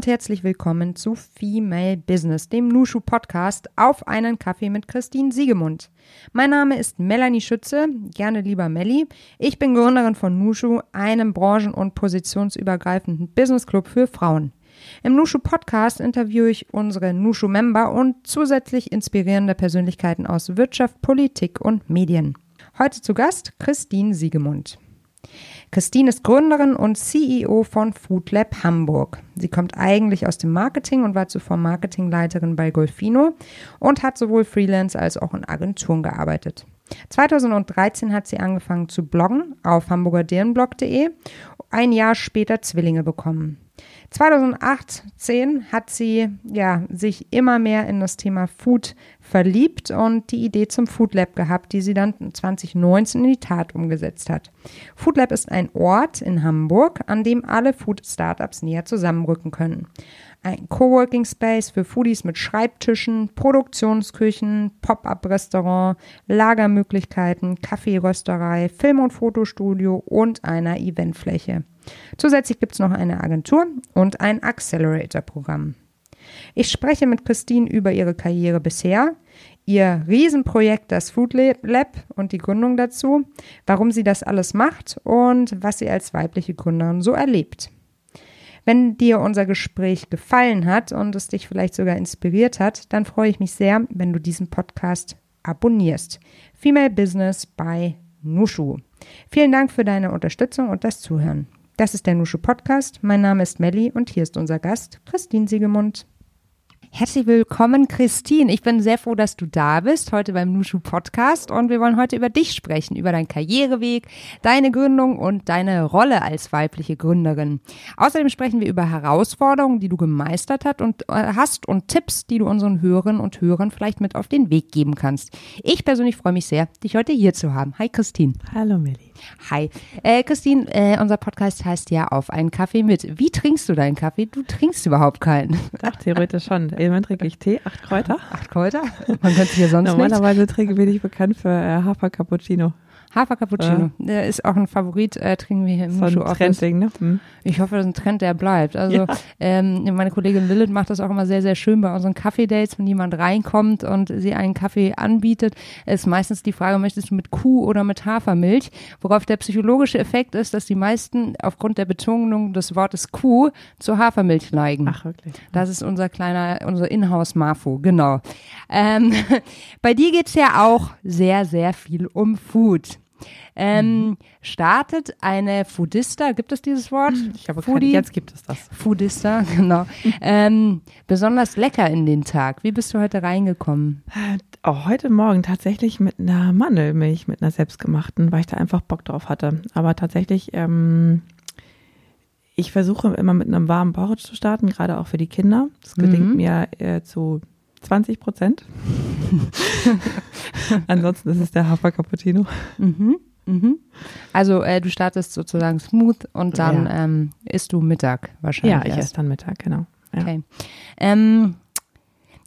Und herzlich willkommen zu Female Business, dem Nushu Podcast auf einen Kaffee mit Christine Siegemund. Mein Name ist Melanie Schütze, gerne lieber Melli. Ich bin Gründerin von Nushu, einem branchen- und positionsübergreifenden Business Club für Frauen. Im Nushu Podcast interviewe ich unsere Nushu Member und zusätzlich inspirierende Persönlichkeiten aus Wirtschaft, Politik und Medien. Heute zu Gast Christine Siegemund. Christine ist Gründerin und CEO von Foodlab Hamburg. Sie kommt eigentlich aus dem Marketing und war zuvor Marketingleiterin bei Golfino und hat sowohl Freelance als auch in Agenturen gearbeitet. 2013 hat sie angefangen zu bloggen auf hamburgerderenblog.de, ein Jahr später Zwillinge bekommen. 2018 hat sie ja sich immer mehr in das Thema Food verliebt und die Idee zum Food Lab gehabt, die sie dann 2019 in die Tat umgesetzt hat. Food Lab ist ein Ort in Hamburg, an dem alle Food Startups näher zusammenrücken können. Ein Coworking Space für Foodies mit Schreibtischen, Produktionsküchen, Pop-up-Restaurant, Lagermöglichkeiten, Kaffeerösterei, Film- und Fotostudio und einer Eventfläche. Zusätzlich gibt es noch eine Agentur und ein Accelerator-Programm. Ich spreche mit Christine über ihre Karriere bisher, ihr Riesenprojekt, das Food Lab und die Gründung dazu, warum sie das alles macht und was sie als weibliche Gründerin so erlebt. Wenn dir unser Gespräch gefallen hat und es dich vielleicht sogar inspiriert hat, dann freue ich mich sehr, wenn du diesen Podcast abonnierst. Female Business bei Nushu. Vielen Dank für deine Unterstützung und das Zuhören. Das ist der Nushu Podcast. Mein Name ist Melli und hier ist unser Gast Christine Siegemund. Herzlich willkommen, Christine. Ich bin sehr froh, dass du da bist, heute beim Nushu Podcast. Und wir wollen heute über dich sprechen, über deinen Karriereweg, deine Gründung und deine Rolle als weibliche Gründerin. Außerdem sprechen wir über Herausforderungen, die du gemeistert hast und, äh, hast und Tipps, die du unseren Hörerinnen und Hörern vielleicht mit auf den Weg geben kannst. Ich persönlich freue mich sehr, dich heute hier zu haben. Hi, Christine. Hallo, Melli. Hi. Äh, Christine, äh, unser Podcast heißt ja auf einen Kaffee mit. Wie trinkst du deinen Kaffee? Du trinkst überhaupt keinen. Ach, theoretisch schon. Irgendwann trinke ich Tee, acht Kräuter. Acht Kräuter? Man könnte hier sonst Normalerweise trinke bin ich bekannt für äh, Hafer Cappuccino. Hafer Cappuccino. Ja. Der ist auch ein Favorit, äh, trinken wir hier im so ein Trendding, ne? Hm. Ich hoffe, das ist ein Trend, der bleibt. Also ja. ähm, meine Kollegin Lilith macht das auch immer sehr, sehr schön bei unseren Kaffee-Dates, wenn jemand reinkommt und sie einen Kaffee anbietet, ist meistens die Frage, möchtest du mit Kuh oder mit Hafermilch? Worauf der psychologische Effekt ist, dass die meisten aufgrund der Betonung des Wortes Kuh zu Hafermilch neigen. Ach, wirklich? Das ist unser kleiner, unser Inhouse-Marfu, genau. Ähm, bei dir geht's ja auch sehr, sehr viel um Food ähm, mhm. startet eine Foodista, gibt es dieses Wort? Ich habe keine, jetzt gibt es das. Foodista, genau. ähm, besonders lecker in den Tag. Wie bist du heute reingekommen? Oh, heute Morgen tatsächlich mit einer Mandelmilch, mit einer selbstgemachten, weil ich da einfach Bock drauf hatte. Aber tatsächlich, ähm, ich versuche immer mit einem warmen Porridge zu starten, gerade auch für die Kinder. Das gelingt mhm. mir äh, zu 20 Prozent. Ansonsten ist es der Hafer Cappuccino. Mhm. Mhm. Also äh, du startest sozusagen smooth und dann ja. ähm, isst du Mittag wahrscheinlich. Ja, ich esse dann Mittag, genau. Ja. Okay. Ähm,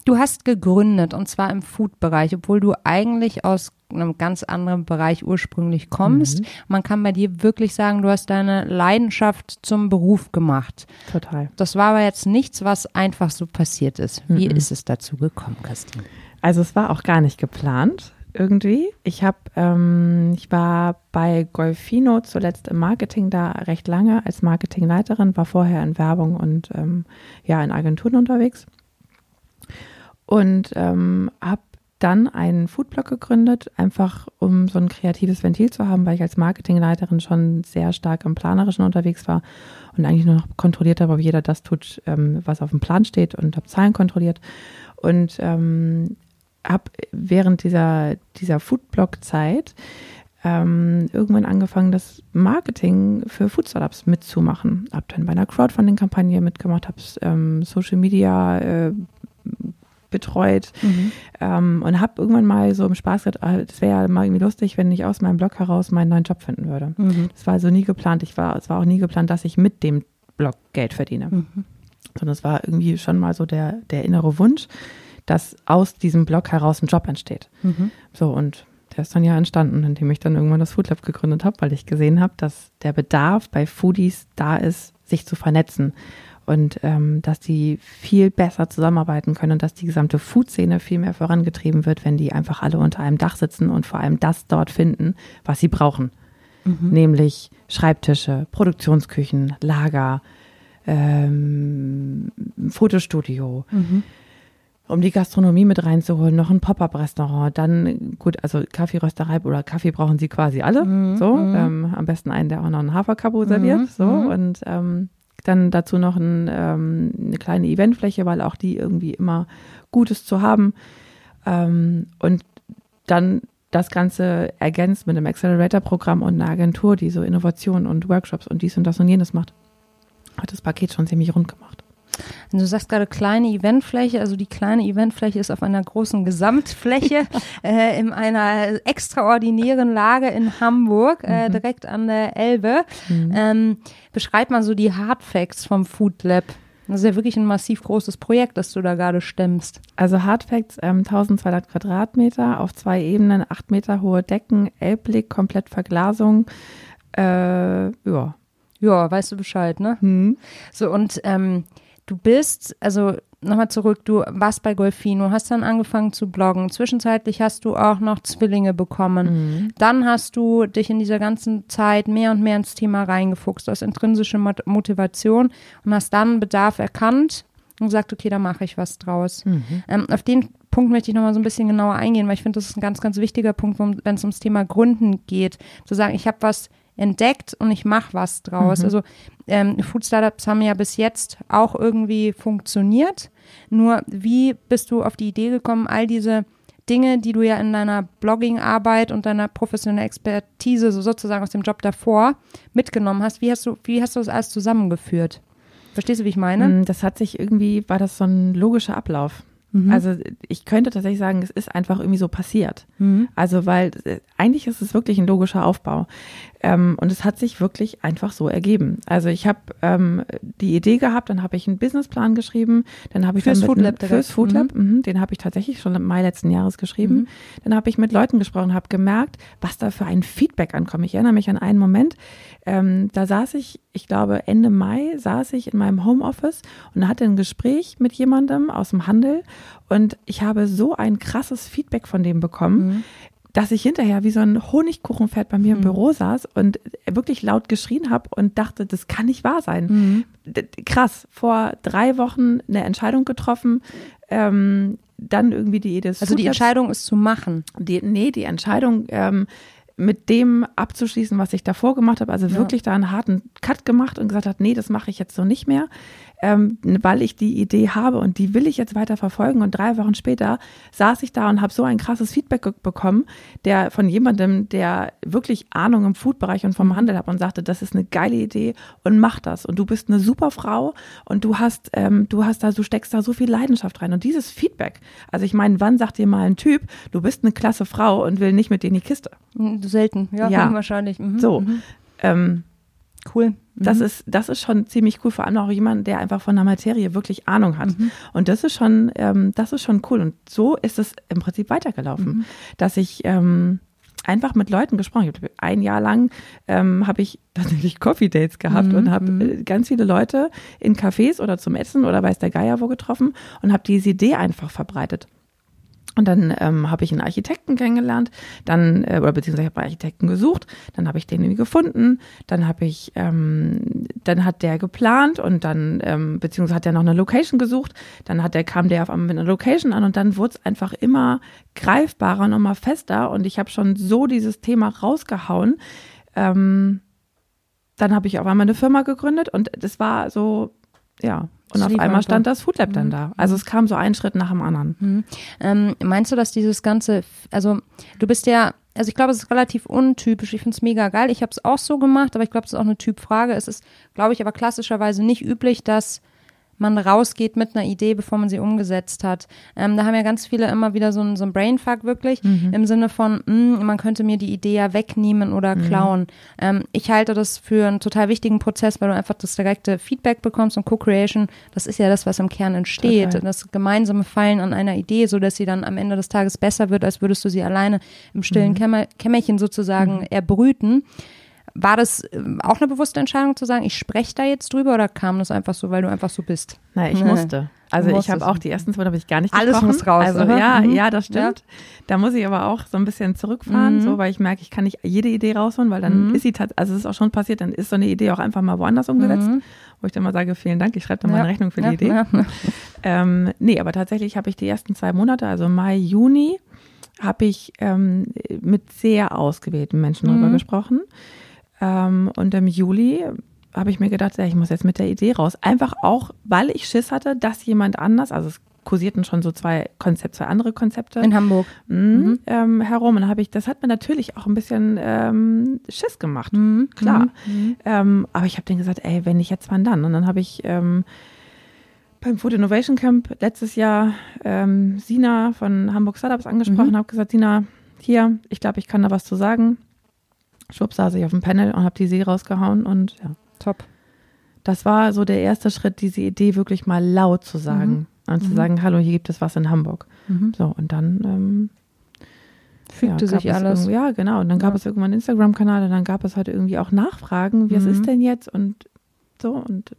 du hast gegründet und zwar im Food-Bereich, obwohl du eigentlich aus einem ganz anderen Bereich ursprünglich kommst. Mhm. Man kann bei dir wirklich sagen, du hast deine Leidenschaft zum Beruf gemacht. Total. Das war aber jetzt nichts, was einfach so passiert ist. Wie mhm. ist es dazu gekommen, Christine? Also es war auch gar nicht geplant irgendwie. Ich habe, ähm, ich war bei Golfino zuletzt im Marketing da recht lange als Marketingleiterin, war vorher in Werbung und ähm, ja in Agenturen unterwegs und ähm, habe dann einen Foodblog gegründet, einfach um so ein kreatives Ventil zu haben, weil ich als Marketingleiterin schon sehr stark im Planerischen unterwegs war und eigentlich nur noch kontrolliert habe, ob jeder das tut, ähm, was auf dem Plan steht und habe Zahlen kontrolliert. Und ähm, habe während dieser, dieser Foodblog-Zeit ähm, irgendwann angefangen, das Marketing für Food Startups mitzumachen. Habe dann bei einer Crowdfunding-Kampagne mitgemacht, habe ähm, Social Media äh, betreut mhm. ähm, und habe irgendwann mal so im Spaß gedacht, ah, das wäre ja mal irgendwie lustig, wenn ich aus meinem Blog heraus meinen neuen Job finden würde. Mhm. Das war also nie geplant. Ich war, es war auch nie geplant, dass ich mit dem Blog Geld verdiene. Mhm. Sondern es war irgendwie schon mal so der, der innere Wunsch, dass aus diesem Blog heraus ein Job entsteht. Mhm. So, und der ist dann ja entstanden, indem ich dann irgendwann das Food Lab gegründet habe, weil ich gesehen habe, dass der Bedarf bei Foodies da ist, sich zu vernetzen. und ähm, dass die viel besser zusammenarbeiten können und dass die gesamte Food-Szene viel mehr vorangetrieben wird, wenn die einfach alle unter einem Dach sitzen und vor allem das dort finden, was sie brauchen. Mhm. Nämlich Schreibtische, Produktionsküchen, Lager, ähm, Fotostudio. Mhm um die Gastronomie mit reinzuholen, noch ein Pop-up-Restaurant, dann gut, also Kaffeerösterei oder Kaffee brauchen sie quasi alle, mhm, so, mhm. ähm, am besten einen, der auch noch einen Haferkabo serviert, mhm, so mhm. und ähm, dann dazu noch ein, ähm, eine kleine Eventfläche, weil auch die irgendwie immer Gutes zu haben ähm, und dann das Ganze ergänzt mit einem Accelerator-Programm und einer Agentur, die so Innovation und Workshops und dies und das und jenes macht, hat das Paket schon ziemlich rund gemacht. Du sagst gerade kleine Eventfläche, also die kleine Eventfläche ist auf einer großen Gesamtfläche äh, in einer extraordinären Lage in Hamburg, äh, mhm. direkt an der Elbe. Mhm. Ähm, beschreib mal so die Hard Facts vom Food Lab. Das ist ja wirklich ein massiv großes Projekt, das du da gerade stemmst. Also Hard Facts, ähm, 1200 Quadratmeter auf zwei Ebenen, acht Meter hohe Decken, Elbblick, komplett Verglasung. Äh, ja. Ja, weißt du Bescheid, ne? Mhm. So, und ähm, du bist, also nochmal zurück, du warst bei Golfino, hast dann angefangen zu bloggen. Zwischenzeitlich hast du auch noch Zwillinge bekommen. Mhm. Dann hast du dich in dieser ganzen Zeit mehr und mehr ins Thema reingefuchst, aus intrinsischer Motivation und hast dann Bedarf erkannt und gesagt, okay, da mache ich was draus. Mhm. Ähm, auf den Punkt möchte ich nochmal so ein bisschen genauer eingehen, weil ich finde, das ist ein ganz, ganz wichtiger Punkt, wenn es ums Thema Gründen geht. Zu sagen, ich habe was entdeckt und ich mache was draus. Mhm. Also ähm, Food Startups haben ja bis jetzt auch irgendwie funktioniert. Nur wie bist du auf die Idee gekommen, all diese Dinge, die du ja in deiner Blogging-Arbeit und deiner professionellen Expertise, so sozusagen aus dem Job davor, mitgenommen hast, wie hast du, wie hast du das alles zusammengeführt? Verstehst du, wie ich meine? Mm, das hat sich irgendwie, war das so ein logischer Ablauf. Mhm. Also ich könnte tatsächlich sagen, es ist einfach irgendwie so passiert. Mhm. Also weil äh, eigentlich ist es wirklich ein logischer Aufbau. Ähm, und es hat sich wirklich einfach so ergeben. Also ich habe ähm, die Idee gehabt, dann habe ich einen Businessplan geschrieben, dann habe ich fürs Food Lab, fürs Food Lab, mhm. den habe ich tatsächlich schon im Mai letzten Jahres geschrieben. Mhm. Dann habe ich mit Leuten gesprochen, habe gemerkt, was da für ein Feedback ankommt. Ich erinnere mich an einen Moment, ähm, da saß ich, ich glaube Ende Mai saß ich in meinem Homeoffice und hatte ein Gespräch mit jemandem aus dem Handel und ich habe so ein krasses Feedback von dem bekommen. Mhm dass ich hinterher wie so ein Honigkuchenpferd bei mir im mhm. Büro saß und wirklich laut geschrien habe und dachte, das kann nicht wahr sein. Mhm. Krass, vor drei Wochen eine Entscheidung getroffen, ähm, dann irgendwie die Idee. Also die Entscheidung ist zu machen. Die, nee, die Entscheidung ähm, mit dem abzuschließen, was ich davor gemacht habe, also ja. wirklich da einen harten Cut gemacht und gesagt hat, nee, das mache ich jetzt so nicht mehr ähm, weil ich die Idee habe und die will ich jetzt weiter verfolgen. Und drei Wochen später saß ich da und habe so ein krasses Feedback bekommen, der von jemandem, der wirklich Ahnung im Foodbereich und vom mhm. Handel hat und sagte, das ist eine geile Idee und mach das. Und du bist eine super Frau und du hast, ähm, du hast da, du steckst da so viel Leidenschaft rein. Und dieses Feedback, also ich meine, wann sagt dir mal ein Typ, du bist eine klasse Frau und will nicht mit dir in die Kiste? Selten, ja, ja. wahrscheinlich. Mhm. So. Mhm. Ähm, Cool. Das mhm. ist, das ist schon ziemlich cool, vor allem auch jemand, der einfach von der Materie wirklich Ahnung hat. Mhm. Und das ist schon, ähm, das ist schon cool. Und so ist es im Prinzip weitergelaufen, mhm. dass ich ähm, einfach mit Leuten gesprochen habe. Ein Jahr lang ähm, habe ich tatsächlich Coffee Dates gehabt mhm. und habe mhm. äh, ganz viele Leute in Cafés oder zum Essen oder weiß der Geier wo getroffen und habe diese Idee einfach verbreitet. Und dann ähm, habe ich einen Architekten kennengelernt, dann äh, oder beziehungsweise habe einen Architekten gesucht, dann habe ich den irgendwie gefunden, dann habe ich, ähm, dann hat der geplant und dann ähm, beziehungsweise hat er noch eine Location gesucht, dann hat der kam der auf einmal mit einer Location an und dann wurde es einfach immer greifbarer und immer fester und ich habe schon so dieses Thema rausgehauen. Ähm, dann habe ich auf einmal eine Firma gegründet und das war so ja, und auf einmal stand das Food Lab mhm. dann da. Also es kam so ein Schritt nach dem anderen. Mhm. Ähm, meinst du, dass dieses ganze, also du bist ja, also ich glaube, es ist relativ untypisch. Ich finde es mega geil. Ich habe es auch so gemacht, aber ich glaube, es ist auch eine Typfrage. Es ist, glaube ich, aber klassischerweise nicht üblich, dass man rausgeht mit einer Idee, bevor man sie umgesetzt hat. Ähm, da haben ja ganz viele immer wieder so ein, so Brainfuck wirklich mhm. im Sinne von, mh, hm, man könnte mir die Idee ja wegnehmen oder mhm. klauen. Ähm, ich halte das für einen total wichtigen Prozess, weil du einfach das direkte Feedback bekommst und Co-Creation, das ist ja das, was im Kern entsteht. Total. Das gemeinsame Fallen an einer Idee, so dass sie dann am Ende des Tages besser wird, als würdest du sie alleine im stillen mhm. Kämmer Kämmerchen sozusagen mhm. erbrüten. War das äh, auch eine bewusste Entscheidung zu sagen, ich spreche da jetzt drüber oder kam das einfach so, weil du einfach so bist? Nein, ich musste. Also ich habe auch die ersten zwei habe ich gar nicht Alles gesprochen. muss raus. Also oder? ja, Mhm. ja, das stimmt. Da muss ich aber auch so ein bisschen zurückfahren, Mhm. so, weil ich merke, ich kann nicht jede Idee rausholen, weil dann Mhm. ist sie tat- also es ist auch schon passiert, dann ist so eine Idee auch einfach mal woanders umgesetzt, Mhm. wo ich dann mal sage, vielen Dank, ich schreibe dann mal Ja. eine Rechnung für die Ja, Idee. ja. Ähm, nee, aber tatsächlich habe ich die ersten zwei Monate, also Mai, Juni, habe ich ähm, mit sehr ausgewählten Menschen Mhm. darüber gesprochen. Ähm, und im Juli habe ich mir gedacht, ja, ich muss jetzt mit der Idee raus. Einfach auch, weil ich Schiss hatte, dass jemand anders, also es kursierten schon so zwei Konzepte, zwei andere Konzepte In Hamburg. mhm. ähm, herum. Und dann habe ich, das hat mir natürlich auch ein bisschen ähm, Schiss gemacht. Mhm. Klar. Mhm. Ähm, aber ich habe denen gesagt, ey, wenn nicht jetzt, wann dann? Und dann habe ich ähm, beim Food Innovation Camp letztes Jahr ähm, Sina von Hamburg Startups angesprochen, Mhm. habe gesagt, Sina, hier, ich glaube, ich kann da was zu sagen. Schwupp saß ich auf dem Panel und habe die See rausgehauen und ja, Top. das war so der erste Schritt, diese Idee wirklich mal laut zu sagen und zu Mhm. sagen, hallo, hier gibt es was in Hamburg. Mhm. So, und dann ähm, Fügte ja, sich es alles. Ja, genau. Und dann gab Ja. es irgendwann einen Instagram-Kanal und dann gab es halt irgendwie auch Nachfragen, wie es Mhm. ist denn jetzt und so. Und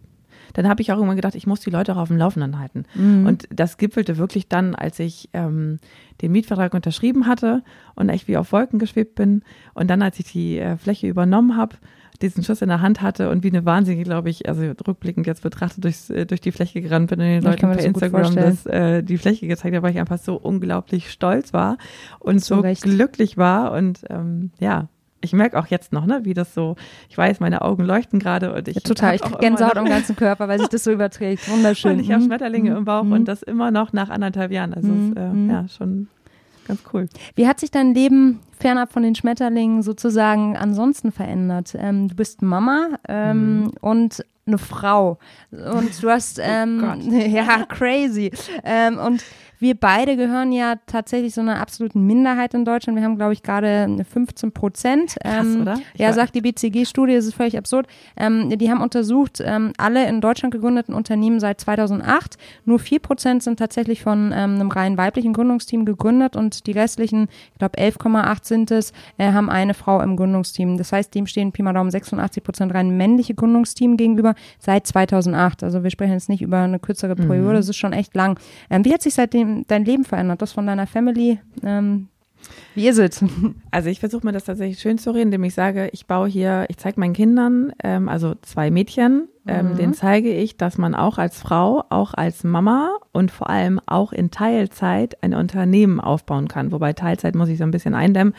dann habe ich auch irgendwann gedacht, ich muss die Leute auch auf dem Laufenden halten. Mhm. Und das gipfelte wirklich dann, als ich ähm, den Mietvertrag unterschrieben hatte und echt wie auf Wolken geschwebt bin. Und dann, als ich die äh, Fläche übernommen habe, diesen Schuss in der Hand hatte und wie eine Wahnsinnige, glaube ich, also rückblickend jetzt betrachtet, durchs, äh, durch die Fläche gerannt bin und den Leuten per so Instagram das, äh, die Fläche gezeigt habe, weil ich einfach so unglaublich stolz war und so Recht. glücklich war. Und ähm, ja, ich merke auch jetzt noch, ne, wie das so, ich weiß, meine Augen leuchten gerade und ich Ja, total. Ich auch krieg immer Gänsehaut im ganzen Körper, weil sich das so überträgt. Wunderschön. und ich habe Mhm. Schmetterlinge im Bauch Mhm. und das immer noch nach anderthalb Jahren. Also Mhm. ist, äh, Mhm. ja schon ganz cool. Wie hat sich dein Leben fernab von den Schmetterlingen sozusagen ansonsten verändert? Ähm, du bist Mama ähm, und eine Frau und du hast ähm, Gott. ja crazy ähm, und wir beide gehören ja tatsächlich so einer absoluten Minderheit in Deutschland. Wir haben, glaube ich, gerade 15 Prozent. Krass, Ähm, oder? Ich Ja, sagt die BCG-Studie, das ist völlig absurd. Ähm, die haben untersucht, ähm, alle in Deutschland gegründeten Unternehmen seit 2008. Nur 4 Prozent sind tatsächlich von ähm, einem rein weiblichen Gründungsteam gegründet und die restlichen, ich glaube 11,8 sind es, äh, haben eine Frau im Gründungsteam. Das heißt, dem stehen Pi mal Daumen 86 Prozent rein männliche Gründungsteam gegenüber seit 2008. Also wir sprechen jetzt nicht über eine kürzere Periode, das ist schon echt lang. Ähm, wie hat sich seitdem dein Leben verändert? Das von deiner Family? Ähm, wie ist es? Also ich versuche mir das tatsächlich schön zu reden, indem ich sage, ich baue hier, ich zeige meinen Kindern, ähm, also zwei Mädchen, ähm, Mhm. denen zeige ich, dass man auch als Frau, auch als Mama und vor allem auch in Teilzeit ein Unternehmen aufbauen kann. Wobei Teilzeit muss ich so ein bisschen eindämmen.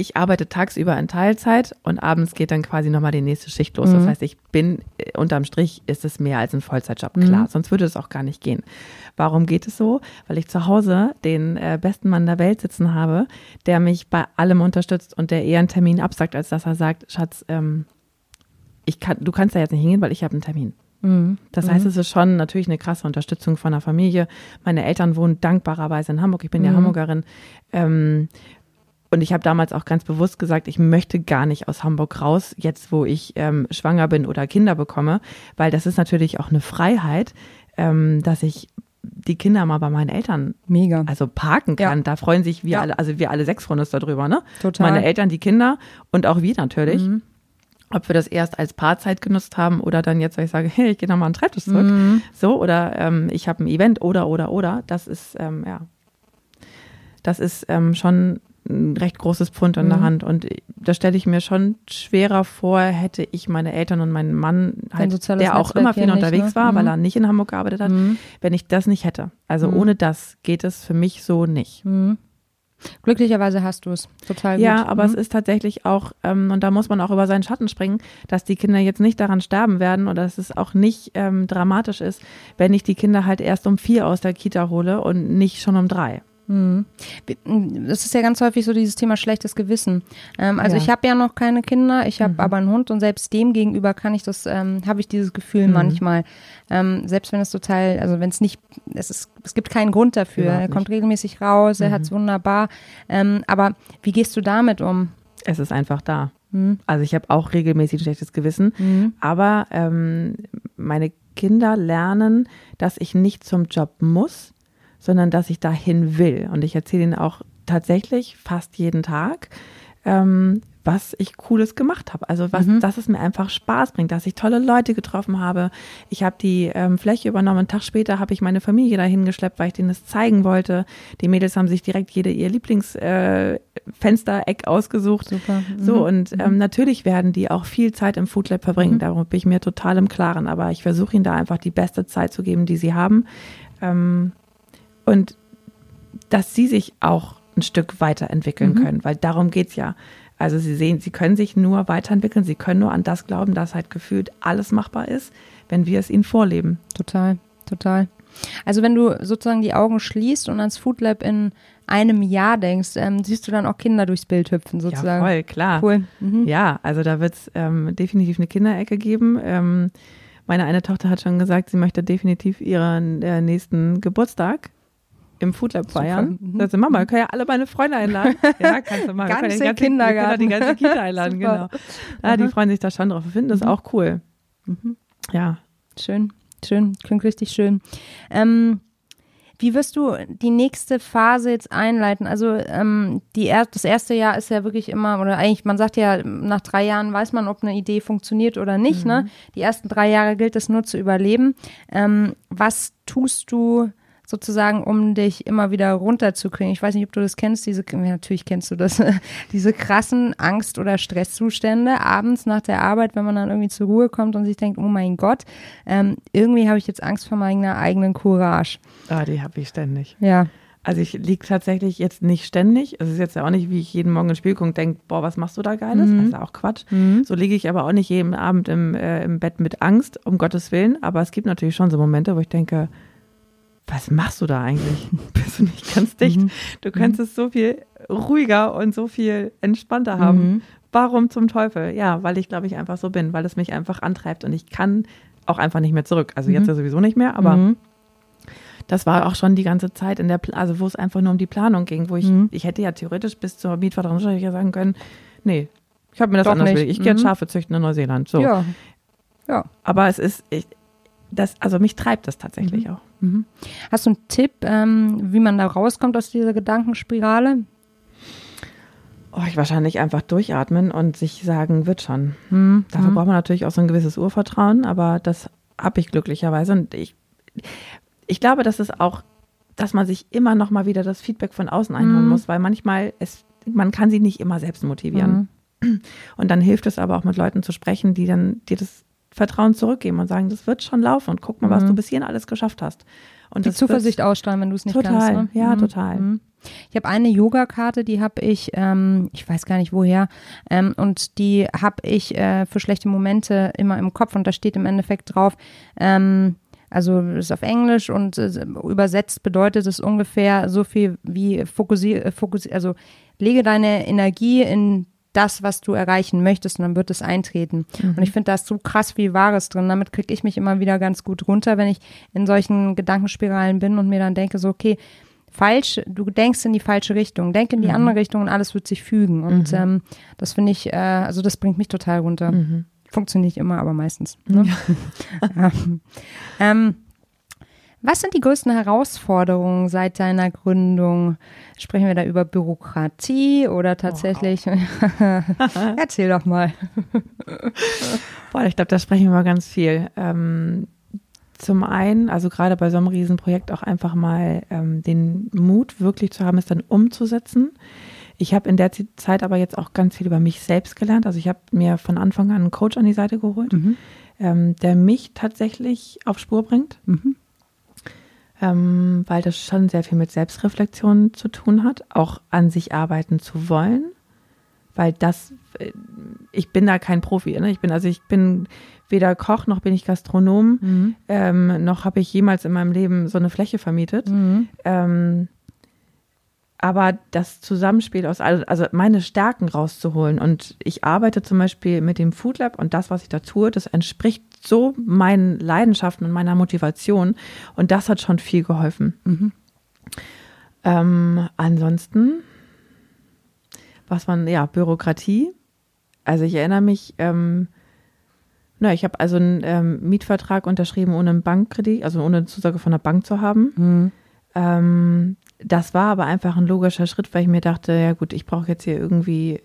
Ich arbeite tagsüber in Teilzeit und abends geht dann quasi nochmal die nächste Schicht los. Das Mhm. heißt, ich bin, äh, unterm Strich ist es mehr als ein Vollzeitjob, klar. Mhm. Sonst würde es auch gar nicht gehen. Warum geht es so? Weil ich zu Hause den äh, besten Mann der Welt sitzen habe, der mich bei allem unterstützt und der eher einen Termin absagt, als dass er sagt, Schatz, ähm, ich kann, du kannst da jetzt nicht hingehen, weil ich habe einen Termin. Das heißt, es ist schon natürlich eine krasse Unterstützung von der Familie. Meine Eltern wohnen dankbarerweise in Hamburg. Ich bin ja Mhm. Hamburgerin. Ähm, und ich habe damals auch ganz bewusst gesagt, ich möchte gar nicht aus Hamburg raus, jetzt wo ich ähm, schwanger bin oder Kinder bekomme, weil das ist natürlich auch eine Freiheit, ähm, dass ich die Kinder mal bei meinen Eltern Mega. also parken kann. Ja. Da freuen sich wir Ja. alle, also wir alle sechs freuen uns darüber, ne? Total. Meine Eltern, die Kinder und auch wir natürlich. Mhm. Ob wir das erst als Paarzeit genutzt haben oder dann jetzt, weil ich sage, hey, ich gehe nochmal an den Schreibtisch zurück. Mhm. So, oder ähm, ich habe ein Event oder, oder, oder. Das ist, ähm, ja, das ist ähm, schon ein recht großes Pfund in der Mhm. Hand. Und da stelle ich mir schon schwerer vor, hätte ich meine Eltern und meinen Mann halt, der auch immer viel hier nicht, unterwegs ne? war, weil Mhm. er nicht in Hamburg gearbeitet hat, Mhm. wenn ich das nicht hätte. Also Mhm. ohne das geht es für mich so nicht. Mhm. Glücklicherweise hast du es. Total gut. Ja, aber Mhm. es ist tatsächlich auch, ähm, und da muss man auch über seinen Schatten springen, dass die Kinder jetzt nicht daran sterben werden oder dass es auch nicht ähm, dramatisch ist, wenn ich die Kinder halt erst um vier aus der Kita hole und nicht schon um drei. Mhm. Das ist ja ganz häufig so dieses Thema schlechtes Gewissen. Ähm, also Ja. ich habe ja noch keine Kinder, ich habe Mhm. aber einen Hund und selbst dem gegenüber kann ich das, ähm, habe ich dieses Gefühl Mhm. manchmal. Ähm, selbst wenn es total, also wenn es nicht, es ist, es gibt keinen Grund dafür. Er kommt regelmäßig raus, er Mhm. hat's wunderbar. Ähm, aber wie gehst du damit um? Es ist einfach da. Mhm. Also ich habe auch regelmäßig ein schlechtes Gewissen, Mhm. aber ähm, meine Kinder lernen, dass ich nicht zum Job muss, sondern dass ich dahin will. Und ich erzähle ihnen auch tatsächlich fast jeden Tag, ähm, was ich Cooles gemacht habe. Also was, mhm. dass es mir einfach Spaß bringt, dass ich tolle Leute getroffen habe. Ich habe die ähm, Fläche übernommen. Einen Tag später habe ich meine Familie dahin geschleppt, weil ich denen das zeigen wollte. Die Mädels haben sich direkt jede ihr Lieblingsfenstereck äh, ausgesucht. Super. Mhm. So und ähm, mhm. natürlich werden die auch viel Zeit im Food Lab verbringen. Mhm. Darum bin ich mir total im Klaren. Aber ich versuche ihnen da einfach die beste Zeit zu geben, die sie haben. Ähm, und dass sie sich auch ein Stück weiterentwickeln mhm. können, weil darum geht es ja. Also sie sehen, sie können sich nur weiterentwickeln, sie können nur an das glauben, dass halt gefühlt alles machbar ist, wenn wir es ihnen vorleben. Total, total. Also wenn du sozusagen die Augen schließt und ans Food Lab in einem Jahr denkst, ähm, siehst du dann auch Kinder durchs Bild hüpfen sozusagen. Ja, voll, klar. Cool. Mhm. Ja, also da wird es ähm, definitiv eine Kinderecke geben. Ähm, meine eine Tochter hat schon gesagt, sie möchte definitiv ihren äh, nächsten Geburtstag im Foodlab feiern. Mhm. Sagte, Mama, können ja alle meine Freunde einladen. Ja, kannst du mal. ganze den ganzen Kindergarten. Die ganze Kita einladen, genau. Ja, die freuen sich da schon drauf. Wir finden das mhm. auch cool. Mhm. Ja. Schön, schön, klingt richtig schön. Ähm, wie wirst du die nächste Phase jetzt einleiten? Also ähm, die er das erste Jahr ist ja wirklich immer, oder eigentlich, man sagt ja, nach drei Jahren weiß man, ob eine Idee funktioniert oder nicht. Ne? Mhm. Ne? Die ersten drei Jahre gilt es nur zu überleben. Ähm, was tust du sozusagen, um dich immer wieder runterzukriegen. Ich weiß nicht, ob du das kennst, diese, natürlich kennst du das, diese krassen Angst- oder Stresszustände abends nach der Arbeit, wenn man dann irgendwie zur Ruhe kommt und sich denkt, oh mein Gott, ähm, irgendwie habe ich jetzt Angst vor meiner eigenen Courage. Ah, die habe ich ständig. Ja. Also ich liege tatsächlich jetzt nicht ständig. Es ist jetzt ja auch nicht, wie ich jeden Morgen ins Spiel gucke und denke, boah, was machst du da Geiles? Mhm. Das ist auch Quatsch. Mhm. So liege ich aber auch nicht jeden Abend im, äh, im Bett mit Angst, um Gottes Willen. Aber es gibt natürlich schon so Momente, wo ich denke, was machst du da eigentlich? Bist du nicht ganz dicht? Mhm. Du könntest mhm. es so viel ruhiger und so viel entspannter haben. Mhm. Warum zum Teufel? Ja, weil ich glaube ich einfach so bin, weil es mich einfach antreibt und ich kann auch einfach nicht mehr zurück. Also jetzt ja sowieso nicht mehr, aber das war auch schon die ganze Zeit in der, Pla also wo es einfach nur um die Planung ging, wo ich, mhm. ich hätte ja theoretisch bis zur Mietvertragsstelle ja sagen können, nee, ich habe mir das Doch anders will. Ich gehe jetzt Schafe züchten in Neuseeland. So. Ja. ja. Aber es ist, ich, das, also mich treibt das tatsächlich mhm. auch. Mhm. Hast du einen Tipp, ähm, wie man da rauskommt aus dieser Gedankenspirale? Oh, ich wahrscheinlich einfach durchatmen und sich sagen, wird schon. Mhm. Dafür mhm. braucht man natürlich auch so ein gewisses Urvertrauen, aber das habe ich glücklicherweise. Und ich, ich glaube, dass es auch, dass man sich immer noch mal wieder das Feedback von außen einholen mhm. muss, weil manchmal es, man kann sie nicht immer selbst motivieren. Mhm. Und dann hilft es aber auch mit Leuten zu sprechen, die dann dir das Vertrauen zurückgeben und sagen, das wird schon laufen und guck mal, was mhm. du bis hierhin alles geschafft hast. Und die Zuversicht ausstrahlen, wenn du es nicht total, kannst. Total, ne? ja, mhm. total. Mhm. Ich habe eine Yoga-Karte, die habe ich, ähm, ich weiß gar nicht woher, ähm, und die habe ich äh, für schlechte Momente immer im Kopf und da steht im Endeffekt drauf, ähm, also ist auf Englisch und äh, übersetzt bedeutet es ungefähr so viel wie fokussier, fokussier, also lege deine Energie in das, was du erreichen möchtest und dann wird es eintreten. Mhm. Und ich finde, da ist so krass viel Wahres drin. Damit kriege ich mich immer wieder ganz gut runter, wenn ich in solchen Gedankenspiralen bin und mir dann denke, so, okay, falsch, du denkst in die falsche Richtung, denk in die mhm. andere Richtung und alles wird sich fügen. Und mhm. ähm, das finde ich, äh, also das bringt mich total runter. Mhm. Funktioniert nicht immer, aber meistens. Ne? Ja. ähm, was sind die größten Herausforderungen seit deiner Gründung? Sprechen wir da über Bürokratie oder tatsächlich? Wow. Erzähl doch mal. Boah, ich glaube, da sprechen wir mal ganz viel. Ähm, zum einen, also gerade bei so einem Riesenprojekt auch einfach mal ähm, den Mut wirklich zu haben, es dann umzusetzen. Ich habe in der Zeit aber jetzt auch ganz viel über mich selbst gelernt. Also ich habe mir von Anfang an einen Coach an die Seite geholt, mhm. ähm, der mich tatsächlich auf Spur bringt. Mhm ähm, weil das schon sehr viel mit Selbstreflexion zu tun hat, auch an sich arbeiten zu wollen, weil das, äh, ich bin da kein Profi, ne? ich bin also ich bin weder Koch noch bin ich Gastronom, mhm. ähm, noch habe ich jemals in meinem Leben so eine Fläche vermietet. Mhm. Ähm, aber das Zusammenspiel aus, also meine Stärken rauszuholen. Und ich arbeite zum Beispiel mit dem Food Lab und das, was ich da tue, das entspricht so meinen Leidenschaften und meiner Motivation. Und das hat schon viel geholfen. Mhm. Ähm, ansonsten, was man, ja, Bürokratie. Also ich erinnere mich, ähm, na, ich habe also einen ähm, Mietvertrag unterschrieben, ohne einen Bankkredit, also ohne eine Zusage von der Bank zu haben. Mhm. Ähm, das war aber einfach ein logischer Schritt, weil ich mir dachte, ja gut, ich brauche jetzt hier irgendwie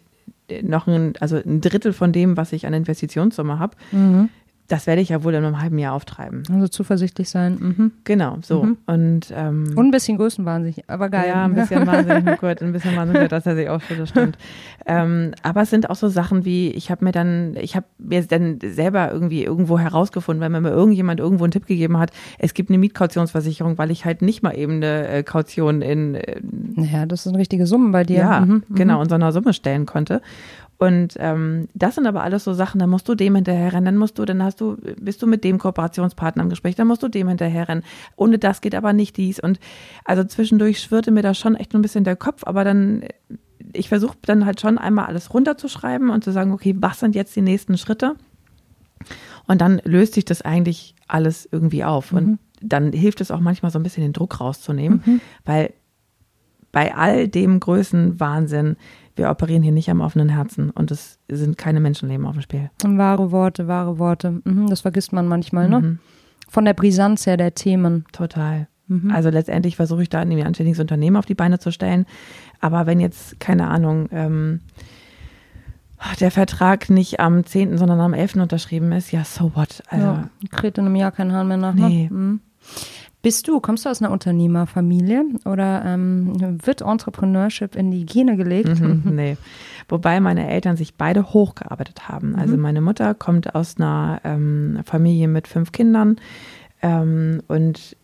noch ein, also ein Drittel von dem, was ich an Investitionssumme habe. Mhm. Das werde ich ja wohl in einem halben Jahr auftreiben. Also zuversichtlich sein. Mhm. Genau, so. Mhm. Und, ähm, Und ein bisschen größenwahnsinnig, aber geil. Ja, ein bisschen wahnsinnig gut, ein bisschen wahnsinnig das hätte ich auch schon, das stimmt. Ähm, aber es sind auch so Sachen wie, ich habe mir dann, ich habe mir dann selber irgendwie irgendwo herausgefunden, weil mir irgendjemand irgendwo einen Tipp gegeben hat, es gibt eine Mietkautionsversicherung, weil ich halt nicht mal eben eine äh, Kaution in, äh, Naja, das sind richtige Summen bei dir. ja, Mhm. genau, in so einer Summe stellen konnte. Und ähm, das sind aber alles so Sachen, da musst du dem hinterherrennen, dann musst du, dann hast du, bist du mit dem Kooperationspartner im Gespräch, dann musst du dem hinterherrennen. Ohne das geht aber nicht dies. Und also zwischendurch schwirrte mir da schon echt ein bisschen der Kopf, aber dann, ich versuche dann halt schon einmal alles runterzuschreiben und zu sagen, okay, was sind jetzt die nächsten Schritte? Und dann löst sich das eigentlich alles irgendwie auf. Und dann hilft es auch manchmal so ein bisschen den Druck rauszunehmen, weil bei all dem Größenwahnsinn, wir operieren hier nicht am offenen Herzen und es sind keine Menschenleben auf dem Spiel. Wahre Worte, wahre Worte. Mhm, das vergisst man manchmal, ne? Von der Brisanz her der Themen. Total. Also letztendlich versuche ich da ein anständiges Unternehmen auf die Beine zu stellen. Aber wenn jetzt, keine Ahnung, ähm, der Vertrag nicht am 10., sondern am 11. unterschrieben ist, ja, so what? Also, ja, kräht in einem Jahr kein Hahn mehr nach. Nee. Ne? Mhm. Bist du, kommst du aus einer Unternehmerfamilie oder ähm, wird Entrepreneurship in die Gene gelegt? Mhm, nee. Wobei meine Eltern sich beide hochgearbeitet haben. Also meine Mutter kommt aus einer ähm, Familie mit fünf Kindern ähm, und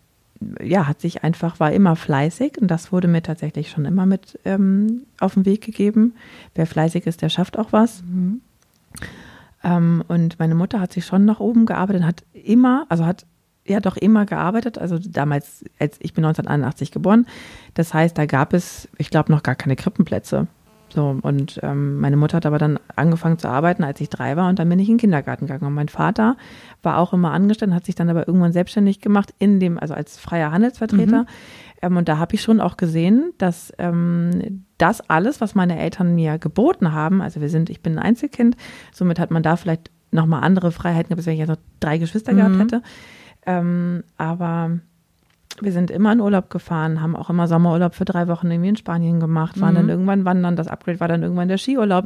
ja, hat sich einfach, war immer fleißig und das wurde mir tatsächlich schon immer mit ähm, auf den Weg gegeben. Wer fleißig ist, der schafft auch was. Ähm, und meine Mutter hat sich schon nach oben gearbeitet, hat immer, also hat ja doch immer gearbeitet. Also damals, als ich bin 1981 geboren. Das heißt, da gab es, ich glaube, noch gar keine Krippenplätze. So, und ähm, meine Mutter hat aber dann angefangen zu arbeiten, als ich drei war, und dann bin ich in den Kindergarten gegangen. Und mein Vater war auch immer angestellt, hat sich dann aber irgendwann selbstständig gemacht, in dem, also als freier Handelsvertreter. Ähm, und da habe ich schon auch gesehen, dass ähm, das alles, was meine Eltern mir geboten haben, also wir sind, ich bin ein Einzelkind, somit hat man da vielleicht nochmal andere Freiheiten, als wenn ich jetzt noch drei Geschwister gehabt hätte. Ähm, aber wir sind immer in Urlaub gefahren, haben auch immer Sommerurlaub für drei Wochen irgendwie in Spanien gemacht, waren dann irgendwann wandern, das Upgrade war dann irgendwann der Skiurlaub.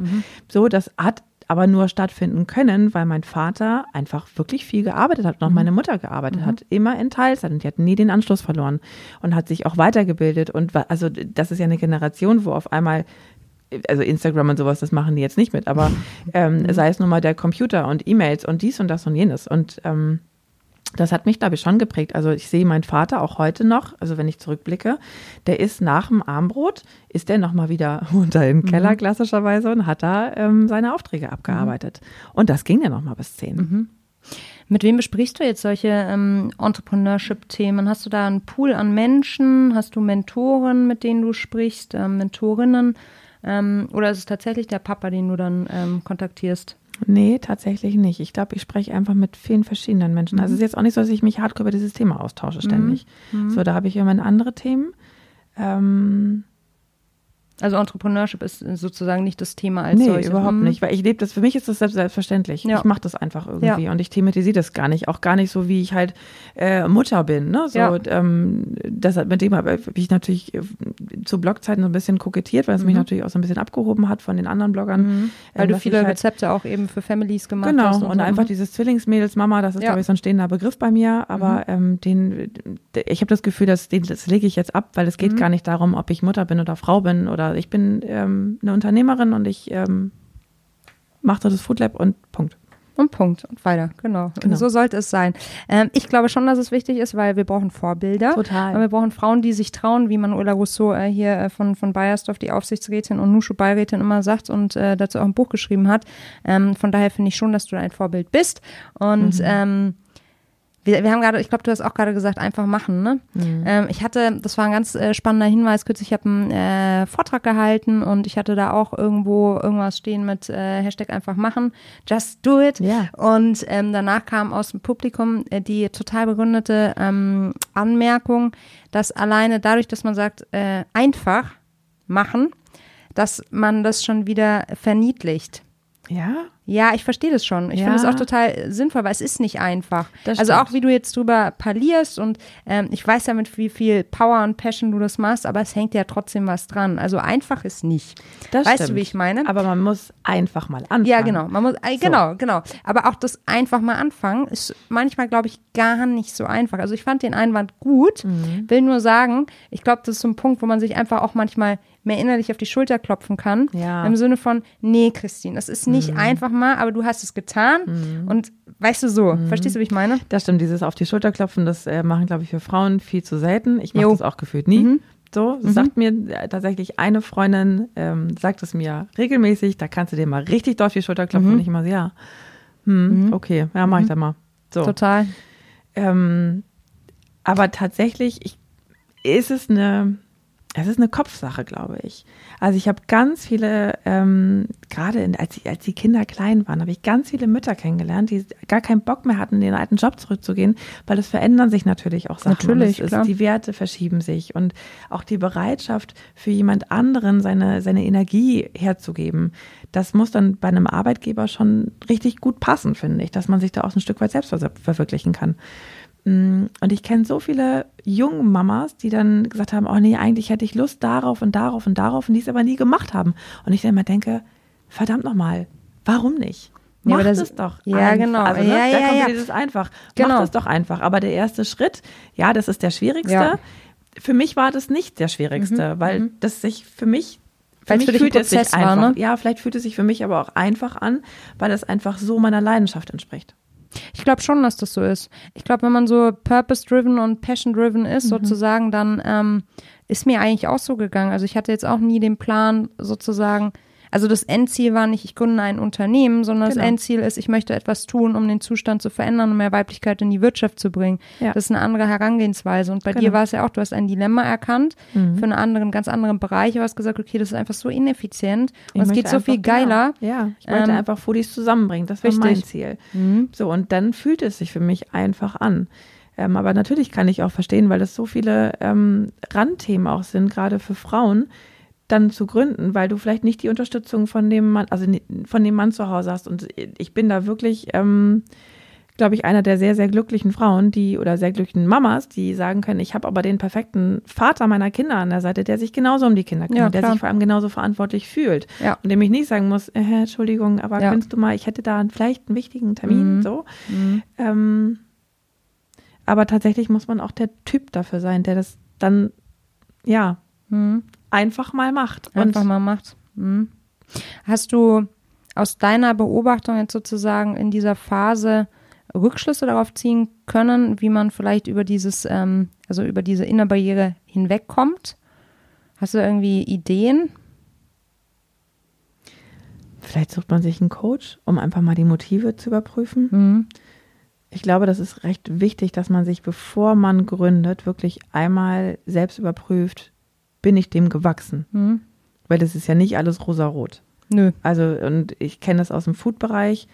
So, das hat aber nur stattfinden können, weil mein Vater einfach wirklich viel gearbeitet hat und auch meine Mutter gearbeitet hat, immer in Teilzeit und die hat nie den Anschluss verloren und hat sich auch weitergebildet und wa- also das ist ja eine Generation, wo auf einmal also Instagram und sowas, das machen die jetzt nicht mit, aber ähm, sei es nur mal der Computer und E-Mails und dies und das und jenes und ähm, das hat mich, glaube ich, schon geprägt. Also ich sehe meinen Vater auch heute noch, also wenn ich zurückblicke, der ist nach dem Armbrot, ist der nochmal wieder unter den Keller klassischerweise und hat da ähm, seine Aufträge abgearbeitet. Und das ging ja nochmal bis zehn. Mit wem besprichst du jetzt solche ähm, Entrepreneurship-Themen? Hast du da einen Pool an Menschen? Hast du Mentoren, mit denen du sprichst, ähm, Mentorinnen? Ähm, oder ist es tatsächlich der Papa, den du dann ähm, kontaktierst? Nee, tatsächlich nicht. Ich glaube, ich spreche einfach mit vielen verschiedenen Menschen. Also es ist jetzt auch nicht so, dass ich mich hardcore über dieses Thema austausche ständig. So, da habe ich immer andere Themen. Ähm, Also Entrepreneurship ist sozusagen nicht das Thema als nee, solches. überhaupt Mhm. nicht. Weil ich lebe das, für mich ist das selbst- selbstverständlich. Ja. Ich mache das einfach irgendwie und ich thematisiere das gar nicht. Auch gar nicht so, wie ich halt äh, Mutter bin. Ne? So, Ja. ähm, das, hat- mit dem habe ich natürlich äh, zu Blogzeiten so ein bisschen kokettiert, weil es mich natürlich auch so ein bisschen abgehoben hat von den anderen Bloggern. Mhm. Weil ähm, du viele halt, Rezepte auch eben für Families gemacht Genau, hast. und, so. einfach Mhm. dieses Zwillingsmädels Mama, das ist, Ja. Mhm. glaube ich, so ein stehender Begriff bei mir, aber ähm, den, ich habe das Gefühl, dass den, das lege ich jetzt ab, weil es geht Mhm. gar nicht darum, ob ich Mutter bin oder Frau bin oder ich bin ähm, eine Unternehmerin und ich ähm, mache das Food Lab und Punkt. Und Punkt. Und weiter, genau. Genau. So sollte es sein. Ähm, ich glaube schon, dass es wichtig ist, weil wir brauchen Vorbilder. Total. Und wir brauchen Frauen, die sich trauen, wie Manuela Rousseau äh, hier äh, von, von Bayersdorf, die Aufsichtsrätin und Nushu-Beirätin immer sagt und äh, dazu auch ein Buch geschrieben hat. Ähm, von daher finde ich schon, dass du ein Vorbild bist. Und ähm, wir, wir haben gerade, ich glaube, du hast auch gerade gesagt, einfach machen. Ne? Ähm, ich hatte, das war ein ganz äh, spannender Hinweis, kürzlich, ich habe einen äh, Vortrag gehalten und ich hatte da auch irgendwo irgendwas stehen mit äh, Hashtag einfach machen, just do it. Ja. Und ähm, danach kam aus dem Publikum äh, die total begründete ähm, Anmerkung, dass alleine dadurch, dass man sagt, äh, einfach machen, dass man das schon wieder verniedlicht. Ja? Ja, ich verstehe das schon. Ich Ja. finde es auch total sinnvoll, weil es ist nicht einfach. Das also stimmt. auch wie du jetzt drüber parlierst und ähm, ich weiß ja mit wie viel Power und Passion du das machst, aber es hängt ja trotzdem was dran. Also einfach ist nicht. Das weißt stimmt. du, wie ich meine? Aber man muss einfach mal anfangen. ja, genau. Man muss, äh, genau, genau. Aber auch das einfach mal anfangen ist manchmal, glaube ich, gar nicht so einfach. Also ich fand den Einwand gut, Mhm. will nur sagen, ich glaube, das ist so ein Punkt, wo man sich einfach auch manchmal mehr innerlich auf die Schulter klopfen kann. Ja. Mhm. Im Sinne von, nee, Christine, das ist nicht einfach mal, aber du hast es getan. Und weißt du so, Mhm. verstehst du, wie ich meine? Das stimmt, dieses auf die Schulter klopfen, das äh, machen, glaube ich, für Frauen viel zu selten. Ich mache das auch gefühlt nie. So, das sagt mir äh, tatsächlich eine Freundin, ähm, sagt es mir regelmäßig, da kannst du dir mal richtig doll auf die Schulter klopfen. Und ich immer so, ja, hm, okay, ja, mach ich dann mal. So. Total. Ähm, aber tatsächlich ich, ist es eine, es ist eine Kopfsache, glaube ich. Also ich habe ganz viele, ähm, gerade in, als, die- als die Kinder klein waren, habe ich ganz viele Mütter kennengelernt, die gar keinen Bock mehr hatten, in den alten Job zurückzugehen, weil es verändern sich natürlich auch Sachen. Natürlich, ist, die Werte verschieben sich und auch die Bereitschaft für jemand anderen seine, seine Energie herzugeben. Das muss dann bei einem Arbeitgeber schon richtig gut passen, finde ich, dass man sich da auch ein Stück weit selbst ver- verwirklichen kann. Mm, Und ich kenne so viele junge Mamas, die dann gesagt haben, oh nee, eigentlich hätte ich Lust darauf und darauf und darauf und die es aber nie gemacht haben. Und ich dann immer denke, verdammt nochmal, warum nicht? Ja, Mach aber das- es doch. Ja, einfach. genau. Also, ne, Ja, da ja, kommt ja. dieses einfach. Genau. Mach es doch einfach. Aber der erste Schritt, ja, das ist der schwierigste. Ja. Für mich war das nicht der schwierigste, weil das sich für mich mich für ein fühlt es sich war, einfach. ne? Ja, vielleicht fühlt es sich für mich aber auch einfach an, weil es einfach so meiner Leidenschaft entspricht. Ich glaube schon, dass das so ist. Ich glaube, wenn man so purpose-driven und passion-driven ist, sozusagen, dann ähm, ist mir eigentlich auch so gegangen. Also ich hatte jetzt auch nie den Plan, sozusagen, also das Endziel war nicht, ich gründe ein Unternehmen, sondern Genau. das Endziel ist, ich möchte etwas tun, um den Zustand zu verändern und mehr Weiblichkeit in die Wirtschaft zu bringen. Ja. Das ist eine andere Herangehensweise. Und bei Genau. dir war es ja auch, du hast ein Dilemma erkannt für einen anderen, ganz anderen Bereich. Du hast gesagt, okay, das ist einfach so ineffizient und Ich es geht so viel einfach- geiler. Genau. Ja, ich wollte Ähm, einfach Foodies zusammenbringen. Das war mein richtig. Ziel. Mhm. So, und dann fühlt es sich für mich einfach an. Ähm, aber natürlich kann ich auch verstehen, weil es so viele ähm, Randthemen auch sind, gerade für Frauen, dann zu gründen, weil du vielleicht nicht die Unterstützung von dem Mann, also von dem Mann zu Hause hast. Und ich bin da wirklich, ähm, glaube ich, einer der sehr, sehr glücklichen Frauen, die oder sehr glücklichen Mamas, die sagen können, ich habe aber den perfekten Vater meiner Kinder an der Seite, der sich genauso um die Kinder kümmert, Ja, der sich vor allem genauso verantwortlich fühlt. Ja. Und dem ich nicht sagen muss, äh, Entschuldigung, aber Ja. könntest du mal, ich hätte da vielleicht einen wichtigen Termin, Mhm. so. Ähm, aber tatsächlich muss man auch der Typ dafür sein, der das dann, ja, Mhm. Einfach mal macht. einfach Und mal macht. Mhm. Hast du aus deiner Beobachtung jetzt sozusagen in dieser Phase Rückschlüsse darauf ziehen können, wie man vielleicht über dieses, ähm, also über diese Innerbarriere hinwegkommt? Hast du irgendwie Ideen? vielleicht sucht man sich einen Coach, um einfach mal die Motive zu überprüfen. Mhm. Ich glaube, das ist recht wichtig, dass man sich, bevor man gründet, wirklich einmal selbst überprüft, bin ich dem gewachsen? Mhm. Weil das ist ja nicht alles rosarot. Nö. Also, und ich kenne das aus dem Food-Bereich.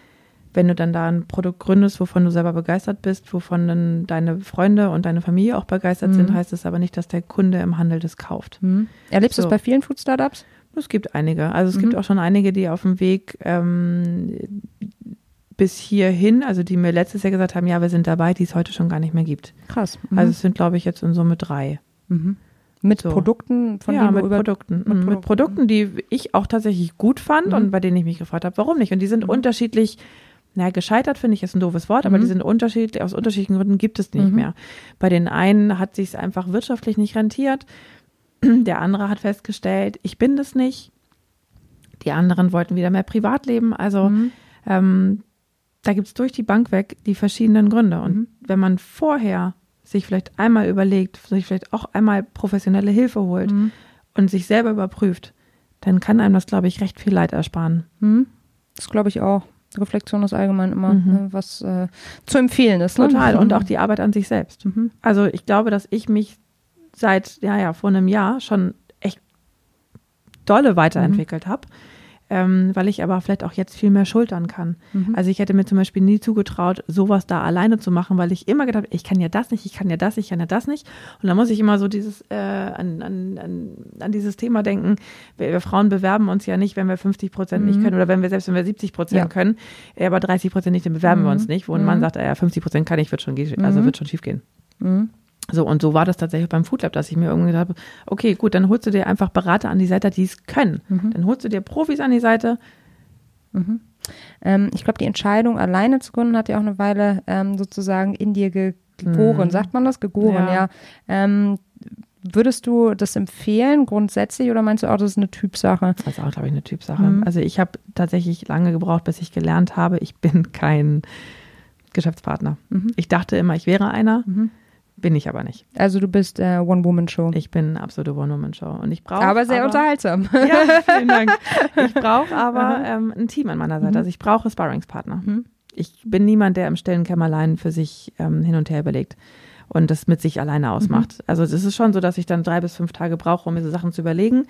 Wenn du dann da ein Produkt gründest, wovon du selber begeistert bist, wovon dann deine Freunde und deine Familie auch begeistert sind, heißt es aber nicht, dass der Kunde im Handel das kauft. Mhm. Erlebst du So. es bei vielen Food-Startups? Es gibt einige. Also es gibt auch schon einige, die auf dem Weg ähm, bis hierhin, also die mir letztes Jahr gesagt haben, ja, wir sind dabei, die es heute schon gar nicht mehr gibt. Krass. Mhm. Also es sind, glaube ich, jetzt in Summe drei. Mit so. Produkten, von ja, denen mit über Produkten. mit Mhm, Mit, Produkten. Produkten, die ich auch tatsächlich gut fand Mhm. und bei denen ich mich gefragt habe, warum nicht. Und die sind unterschiedlich, na, gescheitert finde ich ist ein doofes Wort, aber Mhm. die sind unterschiedlich, aus unterschiedlichen Gründen gibt es nicht mehr. Bei den einen hat sich einfach wirtschaftlich nicht rentiert. Der andere hat festgestellt, ich bin das nicht. Die anderen wollten wieder mehr Privatleben. Also Mhm. ähm, da gibt es durch die Bank weg die verschiedenen Gründe. Und Mhm. wenn man vorher sich vielleicht einmal überlegt, sich vielleicht auch einmal professionelle Hilfe holt Mhm. und sich selber überprüft, dann kann einem das, glaube ich, recht viel Leid ersparen. Mhm. Das glaube ich auch. Reflexion ist allgemein immer, Mhm. ne, was äh, zu empfehlen ist. Ne? Total. Und auch die Arbeit an sich selbst. Mhm. Also ich glaube, dass ich mich seit, ja, ja, vor einem Jahr schon echt dolle weiterentwickelt habe. Ähm, weil ich aber vielleicht auch jetzt viel mehr schultern kann. Mhm. Also ich hätte mir zum Beispiel nie zugetraut, sowas da alleine zu machen, weil ich immer gedacht, ich kann ja das nicht, ich kann ja das, ich kann ja das nicht. Und da muss ich immer so dieses äh, an, an, an, an dieses Thema denken. Wir, wir, Frauen bewerben uns ja nicht, wenn wir 50 Prozent mhm. nicht können oder wenn wir selbst wenn wir 70 Prozent ja. können, äh, aber 30 Prozent nicht, dann bewerben mhm. wir uns nicht. Wo ein Mann mhm. sagt, ja 50 Prozent kann ich, wird schon, also mhm. wird schon schief gehen. Mhm. So, und so war das tatsächlich beim Food Lab, dass ich mir irgendwie gedacht habe, okay, gut, dann holst du dir einfach Berater an die Seite, die es können. Mhm. Dann holst du dir Profis an die Seite. Mhm. Ähm, ich glaube, die Entscheidung, alleine zu gründen, hat ja auch eine Weile ähm, sozusagen in dir ge gegoren. Mhm. Sagt man das? Gegoren, ja. ja. Ähm, würdest du das empfehlen grundsätzlich oder meinst du auch, das ist eine Typsache? Das ist auch, glaube ich, eine Typsache. Mhm. Also ich habe tatsächlich lange gebraucht, bis ich gelernt habe, ich bin kein Geschäftspartner. Mhm. Ich dachte immer, ich wäre einer. Bin ich aber nicht. Also du bist äh, One-Woman-Show. Ich bin absolute One-Woman-Show. Und ich brauche. Aber sehr aber, unterhaltsam. Ja, vielen Dank. Ich brauche aber ähm, ein Team an meiner Seite. Mhm. Also ich brauche Sparringspartner. Mhm. Ich bin niemand, der im stillen Kämmerlein für sich ähm, hin und her überlegt und das mit sich alleine ausmacht. Mhm. Also es ist schon so, dass ich dann drei bis fünf Tage brauche, um mir so Sachen zu überlegen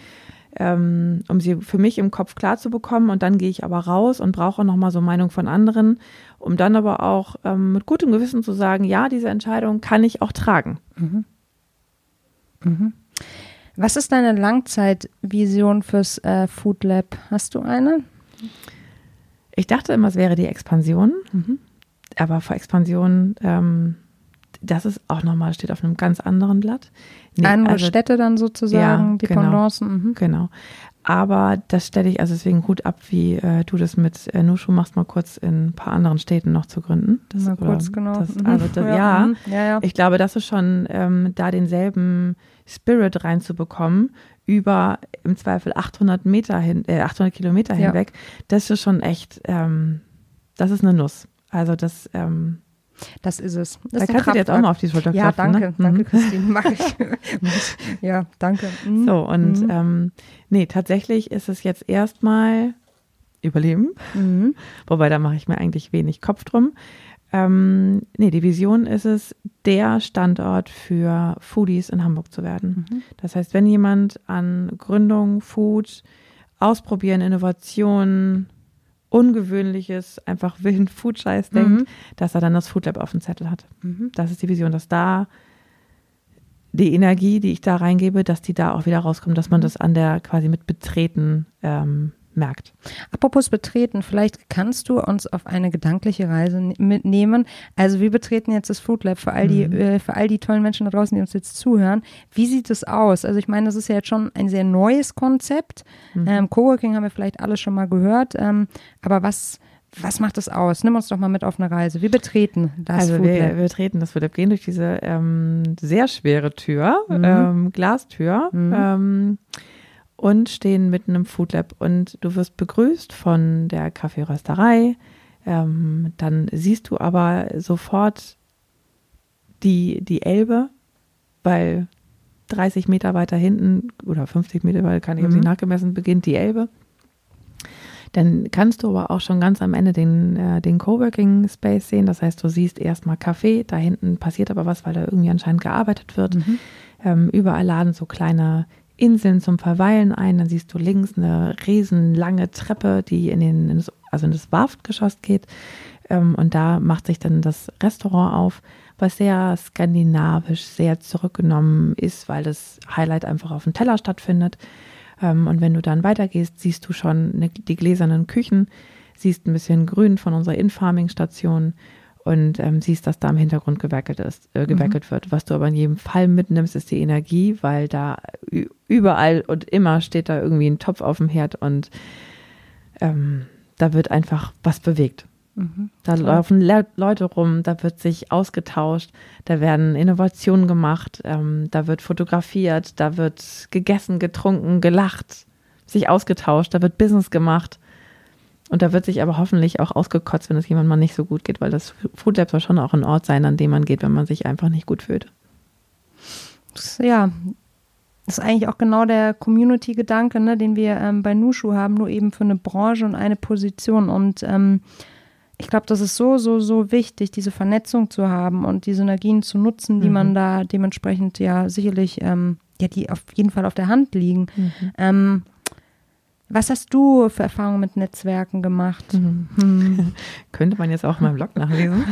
ähm, um sie für mich im Kopf klar zu bekommen. Und dann gehe ich aber raus und brauche nochmal so Meinung von anderen, um dann aber auch ähm, mit gutem Gewissen zu sagen, ja, diese Entscheidung kann ich auch tragen. Mhm. Mhm. Was ist deine Langzeitvision fürs äh, Food Lab? Hast du eine? Ich dachte immer, es wäre die Expansion. Mhm. Aber vor Expansion ähm, das ist auch nochmal, steht auf einem ganz anderen Blatt. Nee, Andere also, Städte dann sozusagen, ja, Dependancen. Genau, mhm. genau. Aber das stelle ich also deswegen gut ab, wie äh, du das mit äh, Nushu machst, mal kurz in ein paar anderen Städten noch zu gründen. Das, mal kurz, genau. Das, mhm. also das, ja, ja, mhm. ja, ja, ich glaube, das ist schon ähm, da denselben Spirit reinzubekommen über im Zweifel 800 Meter hin, äh, 800 Kilometer hinweg. Das ist schon echt, ähm, das ist eine Nuss. Also das, ähm, das ist es. Das da kannst du dir jetzt auch mal auf die Schulter Ja, danke, ne? danke, mhm. Christine, mache ich. ja, danke. Mhm. So, und mhm. ähm, nee, tatsächlich ist es jetzt erstmal Überleben, mhm. wobei da mache ich mir eigentlich wenig Kopf drum. Ähm, nee, die Vision ist es, der Standort für Foodies in Hamburg zu werden. Mhm. Das heißt, wenn jemand an Gründung, Food, Ausprobieren, Innovation, Ungewöhnliches, einfach wilden Food-Scheiß mhm. denkt, dass er dann das Food Lab auf dem Zettel hat. Mhm. Das ist die Vision, dass da die Energie, die ich da reingebe, dass die da auch wieder rauskommt, dass man mhm. das an der quasi mit Betreten ähm, merkt. Apropos betreten, vielleicht kannst du uns auf eine gedankliche Reise mitnehmen. Also wir betreten jetzt das Food Lab für all die, mhm. äh, für all die tollen Menschen da draußen, die uns jetzt zuhören. Wie sieht es aus? Also ich meine, das ist ja jetzt schon ein sehr neues Konzept. Mhm. Ähm, Coworking haben wir vielleicht alle schon mal gehört. Ähm, aber was, was macht das aus? Nimm uns doch mal mit auf eine Reise. Wir betreten das also Food Lab. Wir, wir betreten das Food Lab, gehen durch diese ähm, sehr schwere Tür, mhm. Ähm, Glastür. Mhm. Ähm, und stehen mitten im Food Lab und du wirst begrüßt von der Kaffeerösterei. Ähm, dann siehst du aber sofort die, die Elbe, weil 30 Meter weiter hinten oder 50 Meter weiter, kann ich mhm. nicht nachgemessen, beginnt die Elbe. Dann kannst du aber auch schon ganz am Ende den, äh, den Coworking Space sehen. Das heißt, du siehst erstmal Kaffee, da hinten passiert aber was, weil da irgendwie anscheinend gearbeitet wird. Mhm. Ähm, überall laden so kleine Inseln zum Verweilen ein. Dann siehst du links eine riesenlange Treppe, die in, den, in das, also in das Warftgeschoss geht. Ähm, und da macht sich dann das Restaurant auf, was sehr skandinavisch, sehr zurückgenommen ist, weil das Highlight einfach auf dem Teller stattfindet. Ähm, und wenn du dann weitergehst, siehst du schon eine, die gläsernen Küchen, siehst ein bisschen Grün von unserer In-Farming-Station und ähm, siehst, dass da im Hintergrund gewerkelt ist, äh, gewerkelt mhm. wird. Was du aber in jedem Fall mitnimmst, ist die Energie, weil da überall und immer steht da irgendwie ein Topf auf dem Herd und ähm, da wird einfach was bewegt. Mhm, da klar. laufen Le Leute rum, da wird sich ausgetauscht, da werden Innovationen gemacht, ähm, da wird fotografiert, da wird gegessen, getrunken, gelacht, sich ausgetauscht, da wird Business gemacht. Und da wird sich aber hoffentlich auch ausgekotzt, wenn es jemand mal nicht so gut geht, weil das Food Lab soll schon auch ein Ort sein, an dem man geht, wenn man sich einfach nicht gut fühlt. Ja, das ist eigentlich auch genau der Community-Gedanke, ne, den wir ähm, bei Nushu haben, nur eben für eine Branche und eine Position. Und ähm, ich glaube, das ist so, so, so wichtig, diese Vernetzung zu haben und die Synergien zu nutzen, die mhm. man da dementsprechend ja sicherlich, ähm, ja, die auf jeden Fall auf der Hand liegen. Mhm. Was hast du für Erfahrungen mit Netzwerken gemacht? Mhm. Könnte man jetzt auch in meinem Blog nachlesen.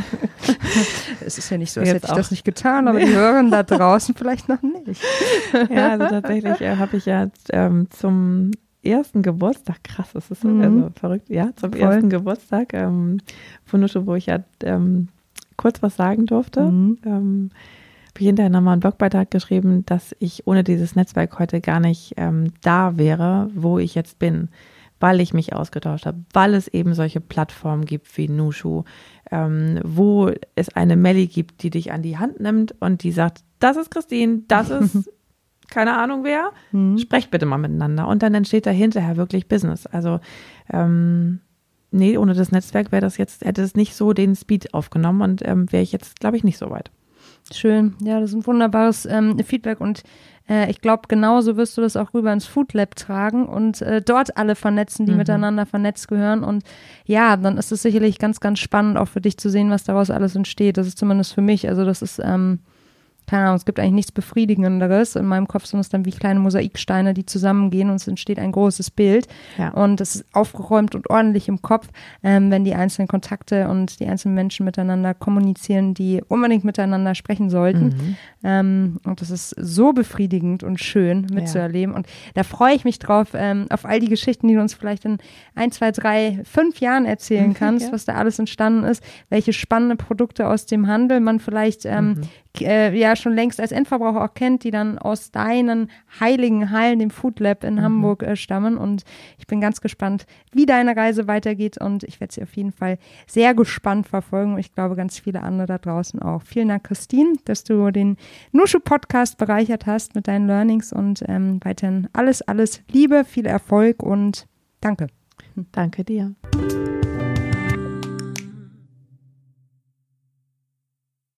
es ist ja nicht so, als hätte ich das nicht getan, aber die hören da draußen vielleicht noch nicht. ja, also tatsächlich äh, habe ich ja ähm, zum ersten Geburtstag, krass, das ist mhm. also verrückt, ja, zum Voll. ersten Geburtstag ähm, von Nusche, wo ich ja ähm, kurz was sagen durfte. Mhm. Ähm, habe ich hinterher nochmal einen Blogbeitrag geschrieben, dass ich ohne dieses Netzwerk heute gar nicht ähm, da wäre, wo ich jetzt bin, weil ich mich ausgetauscht habe, weil es eben solche Plattformen gibt wie Nushu, ähm, wo es eine Melli gibt, die dich an die Hand nimmt und die sagt, das ist Christine, das ist keine Ahnung wer, mhm. sprecht bitte mal miteinander. Und dann entsteht da hinterher wirklich Business. Also ähm, nee, ohne das Netzwerk wäre das jetzt, hätte es nicht so den Speed aufgenommen und ähm, wäre ich jetzt, glaube ich, nicht so weit. Schön, ja, das ist ein wunderbares ähm, Feedback und äh, ich glaube, genauso wirst du das auch rüber ins Food Lab tragen und äh, dort alle vernetzen, die mhm. miteinander vernetzt gehören. Und ja, dann ist es sicherlich ganz, ganz spannend auch für dich zu sehen, was daraus alles entsteht. Das ist zumindest für mich. Also das ist ähm, keine Ahnung, es gibt eigentlich nichts Befriedigenderes. In meinem Kopf sind es dann wie kleine Mosaiksteine, die zusammengehen und es entsteht ein großes Bild. Ja. Und es ist aufgeräumt und ordentlich im Kopf, ähm, wenn die einzelnen Kontakte und die einzelnen Menschen miteinander kommunizieren, die unbedingt miteinander sprechen sollten. Mhm. Ähm, und das ist so befriedigend und schön mitzuerleben. Ja. Und da freue ich mich drauf, ähm, auf all die Geschichten, die du uns vielleicht in ein, zwei, drei, fünf Jahren erzählen kannst, ja. was da alles entstanden ist, welche spannende Produkte aus dem Handel man vielleicht ähm, mhm äh, ja schon längst als Endverbraucher auch kennt, die dann aus deinen heiligen Hallen, dem Food Lab in mhm. Hamburg äh, stammen. Und ich bin ganz gespannt, wie deine Reise weitergeht. Und ich werde sie auf jeden Fall sehr gespannt verfolgen. Ich glaube, ganz viele andere da draußen auch. Vielen Dank, Christine, dass du den Nushu Podcast bereichert hast mit deinen Learnings und ähm, weiterhin alles, alles Liebe, viel Erfolg und danke. Danke dir.